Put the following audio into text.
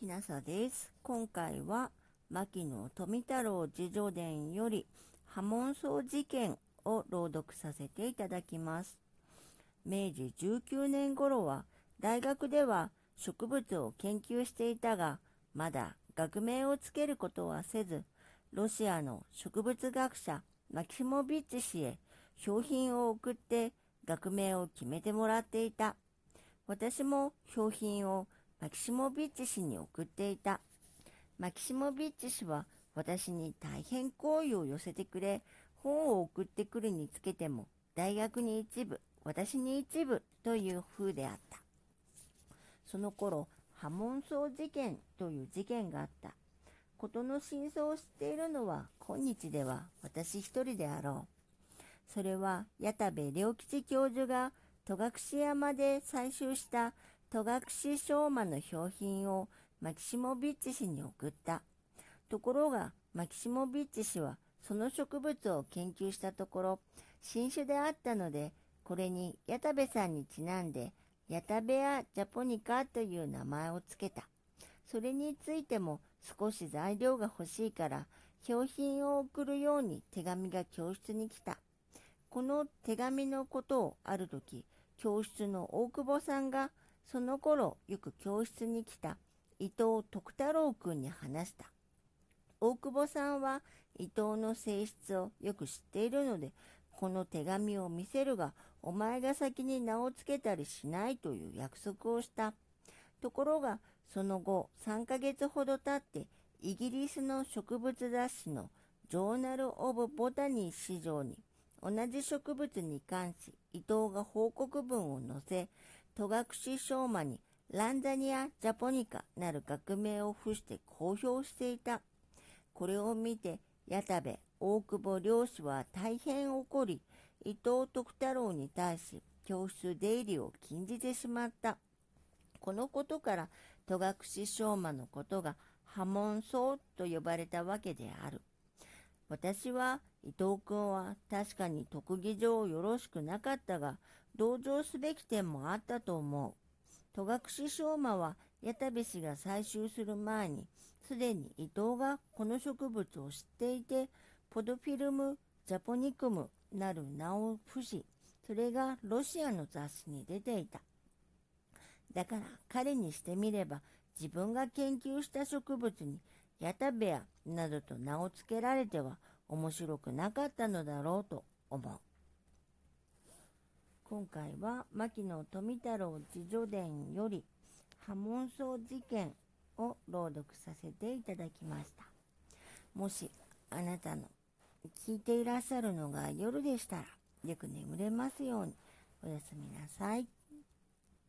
きなさです。今回は、牧野富太郎自叙伝より、波紋荘事件を朗読させていただきます。明治19年頃は、大学では植物を研究していたが、まだ学名をつけることはせず、ロシアの植物学者マキシモビッチ氏へ商品を送って学名を決めてもらっていた。私も商品をマキシモビッチ氏に送っていた。マキシモビッチ氏は私に大変好意を寄せてくれ、本を送ってくるにつけても、大学に一部、私に一部という風であった。その頃、波紋荘事件という事件があった。事の真相を知っているのは今日では私一人であろう。それは矢田部良吉教授が戸隠山で採集した戸隠昭馬の標品をマキシモビッチ氏に送った。ところが、マキシモビッチ氏はその植物を研究したところ、新種であったので、これに矢田部さんにちなんで、ヤタベア・ジャポニカという名前を付けた。それについても少し材料が欲しいから、標品を送るように手紙が教室に来た。この手紙のことをある時、教室の大久保さんがその頃よく教室に来た伊藤徳太郎君に話した。大久保さんは伊藤の性質をよく知っているので、この手紙を見せるが、お前が先に名を付けたりしないという約束をした。ところが、その後3ヶ月ほど経って、イギリスの植物雑誌のジョーナル・オブ・ボタニー史上に同じ植物に関し伊藤が報告文を載せ戸隠昭馬にランザニア・ジャポニカなる学名を付して公表していた。これを見て、矢田部、大久保両氏は大変怒り、伊藤徳太郎に対し教室出入りを禁じてしまった。このことから、戸隠昭馬のことが波紋荘と呼ばれたわけである。私は伊藤君は確かに特技上よろしくなかったが、同情すべき点もあったと思う。戸隠昭馬は矢田部氏が採集する前に、すでに伊藤がこの植物を知っていて、ポドフィルム・ジャポニクムなる名を付し、それがロシアの雑誌に出ていた。だから彼にしてみれば、自分が研究した植物にヤタベアなどと名を付けられては面白くなかったのだろうと思う。今回は牧野富太郎自叙伝より波紋荘事件を朗読させていただきました。もしあなたの聞いていらっしゃるのが夜でしたらよく眠れますようにおやすみなさい。